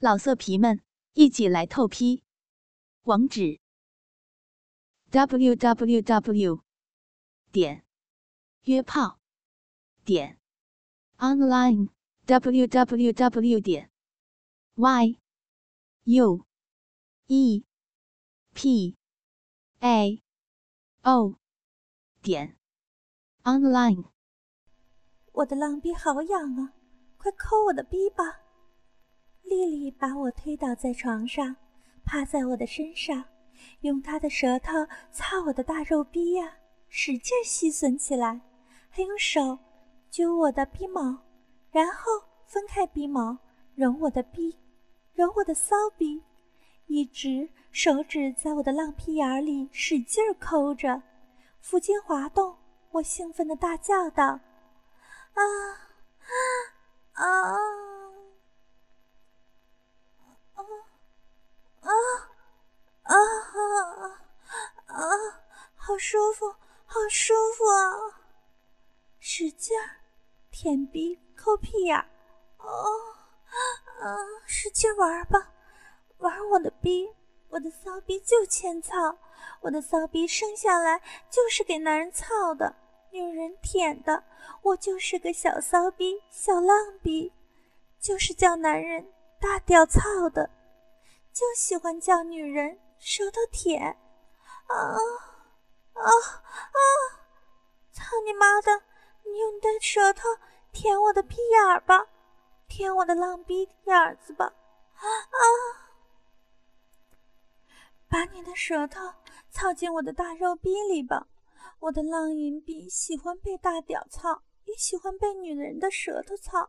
老色皮们，一起来透批！网址：w w w 点约炮点 online w w w 点 y u e p a o 点 online。我的浪逼好痒啊！快抠我的逼吧！丽丽把我推倒在床上，趴在我的身上，用她的舌头擦我的大肉逼呀，使劲吸吮起来，还用手揪我的逼毛，然后分开逼毛，揉我的逼，揉我的骚逼，一直手指在我的浪屁眼里使劲抠着，腹筋滑动，我兴奋地大叫道：“啊啊！”啊啊啊啊啊！好舒服，好舒服啊！使劲儿舔逼抠屁眼，哦啊！使劲玩吧，玩我的逼，我的骚逼就欠操，我的骚逼生下来就是给男人操的，女人舔的，我就是个小骚逼，小浪逼，就是叫男人大屌操的。就喜欢叫女人舌头舔，啊啊啊！操你妈的！你用你的舌头舔我的屁眼儿吧，舔我的浪逼眼子吧，啊！把你的舌头操进我的大肉逼里吧，我的浪淫逼喜欢被大屌操，也喜欢被女人的舌头操。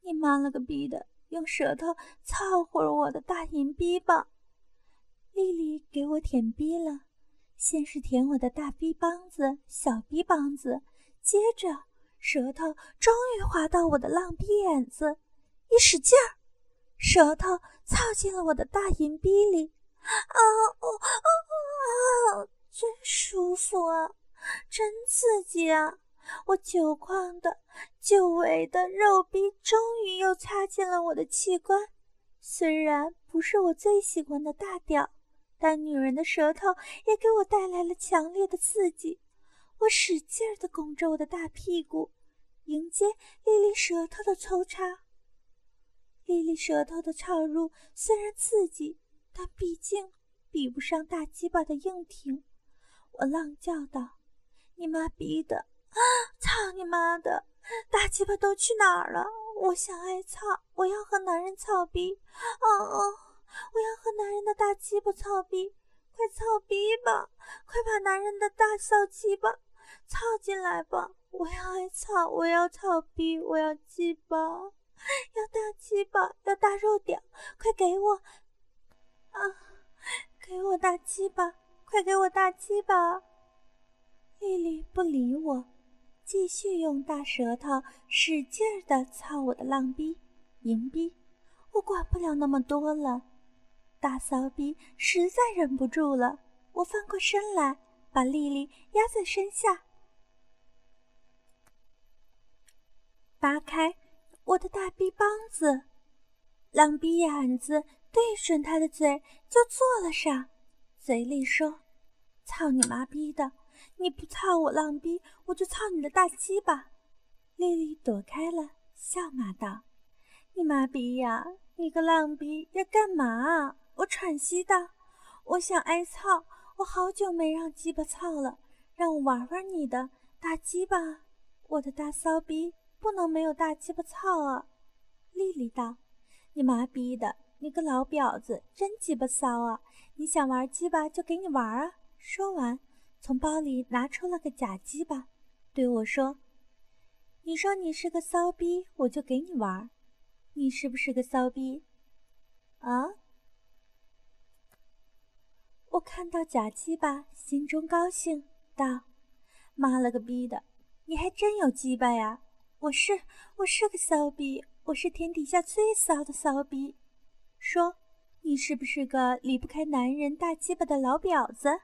你妈了个逼的！用舌头操会儿我的大银逼吧，丽丽给我舔逼了，先是舔我的大逼帮子、小逼帮子，接着舌头终于滑到我的浪逼眼子，一使劲儿，舌头操进了我的大银逼里，啊哦啊啊！真舒服啊，真刺激啊！我久旷的、久违的肉逼终于又插进了我的器官，虽然不是我最喜欢的大屌，但女人的舌头也给我带来了强烈的刺激。我使劲儿地拱着我的大屁股，迎接莉莉舌头的抽插。莉莉舌头的插入虽然刺激，但毕竟比不上大鸡巴的硬挺。我浪叫道：“你妈逼的！”啊！操你妈的！大鸡巴都去哪儿了？我想挨操，我要和男人操逼！哦哦，我要和男人的大鸡巴操逼！快操逼吧！快把男人的大小鸡巴操进来吧！我要挨操，我要操逼，我要鸡巴，要大鸡巴，要大肉屌！快给我！啊！给我大鸡巴！快给我大鸡巴！丽丽不理我。继续用大舌头使劲儿的操我的浪逼、银逼，我管不了那么多了。大骚逼实在忍不住了，我翻过身来，把丽丽压在身下，扒开我的大逼帮子，浪逼眼子对准他的嘴就坐了上，嘴里说：“操你妈逼的！”你不操我浪逼，我就操你的大鸡巴！丽丽躲开了，笑骂道：“你妈逼呀，你个浪逼要干嘛啊？”我喘息道：“我想挨操，我好久没让鸡巴操了，让我玩玩你的大鸡巴。我的大骚逼不能没有大鸡巴操啊！”丽丽道：“你妈逼的，你个老婊子，真鸡巴骚啊！你想玩鸡巴就给你玩啊！”说完。从包里拿出了个假鸡巴，对我说：“你说你是个骚逼，我就给你玩。你是不是个骚逼？”啊！我看到假鸡巴，心中高兴，道：“妈了个逼的，你还真有鸡巴呀！我是我是个骚逼，我是天底下最骚的骚逼。说，你是不是个离不开男人大鸡巴的老婊子？”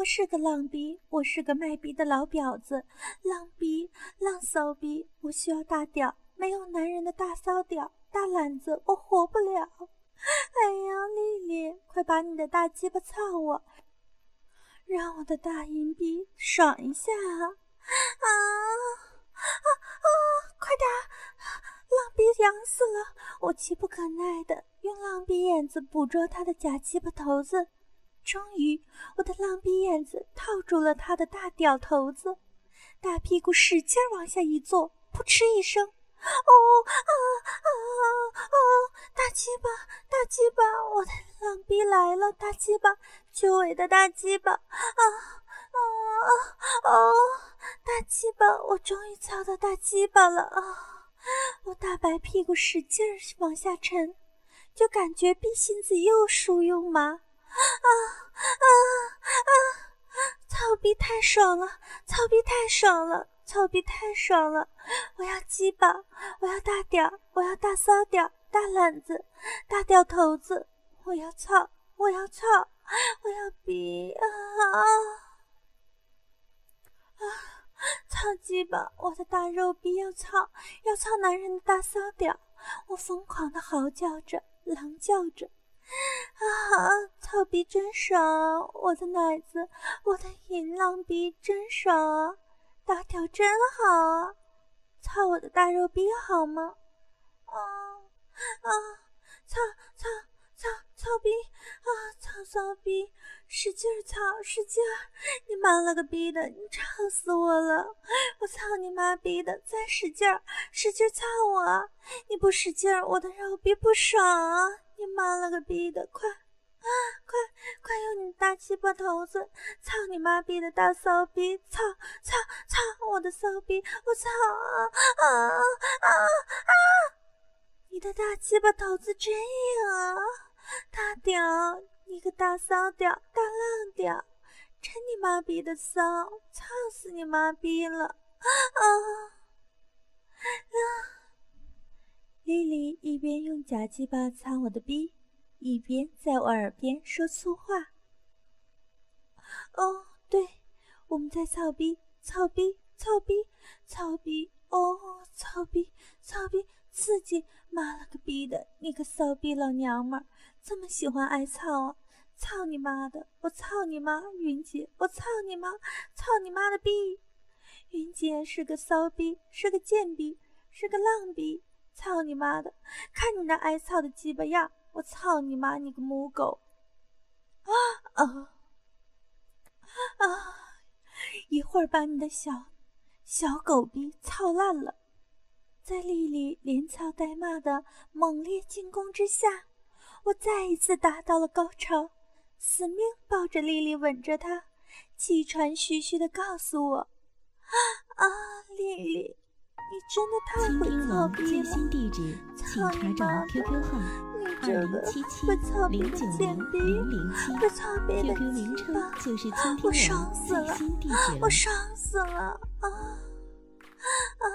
我是个浪逼，我是个卖逼的老婊子，浪逼浪骚逼，我需要大屌，没有男人的大骚屌、大懒子，我活不了。哎呀，丽丽快把你的大鸡巴操我，让我的大阴币爽一下啊！啊啊啊！快点，浪逼痒死了！我急不可耐的用浪逼眼子捕捉他的假鸡巴头子，终于，我的浪逼眼子套住了他的大屌头子，大屁股使劲往下一坐，扑哧一声，哦啊啊啊！大鸡巴，大鸡巴，我的浪逼来了！大鸡巴，久违的大鸡巴，啊啊啊！哦，大鸡巴，我终于操到大鸡巴了啊！我大白屁股使劲往下沉，就感觉逼心子又酥又麻，啊啊啊！操逼太爽了，操逼太爽了，操逼太爽了！我要鸡巴，我要大屌，我要大骚屌！大懒子，大掉头子，我要操，我要操，我要逼啊啊！操鸡巴，我的大肉逼要操，要操男人的大骚屌！我疯狂的嚎叫着，狼叫着，啊！操逼真爽，我的奶子，我的淫浪逼真爽啊，大屌真好啊！操我的大肉逼好吗？啊！啊！操操操操逼！啊！操骚逼！使劲操，使劲！你妈了个逼的！你吵死我了！我操你妈逼的！再使劲儿，使劲操我！你不使劲儿，我的肉逼不爽啊！你妈了个逼的！快啊！快快用你大鸡巴头子操你妈逼的大骚逼！操操操我的骚逼！我操啊啊啊啊！你的大鸡巴头子真硬啊，大屌！你个大骚屌，大浪屌，真你妈逼的骚！操死你妈逼了！啊啊！假鸡巴擦我的逼，一边在我耳边说粗话。哦，对，我们在操逼，操逼，操逼，操逼！哦，操逼，操逼！刺激！妈了个逼的！你个骚逼老娘们儿，这么喜欢挨操啊！操你妈的！我操你妈！云姐，我操你妈！操你妈的逼！云姐是个骚逼，是个贱逼，是个浪逼！操你妈的！看你那挨操的鸡巴样！我操你妈！你个母狗！啊啊啊！一会儿把你的小小狗逼操烂了！在丽丽连操带骂的猛烈进攻之下，我再一次达到了高潮，死命抱着丽丽，吻着她，气喘吁吁地告诉我：“啊啊，丽丽，你真的太会操逼了！操你妈的！你这个会操逼的贱逼，会操逼的鸡巴！我爽死了！我爽死了！啊啊！”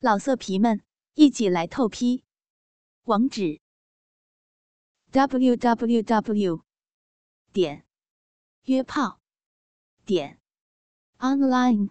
老色皮们，一起来透批！网址：w w w 点约炮点 online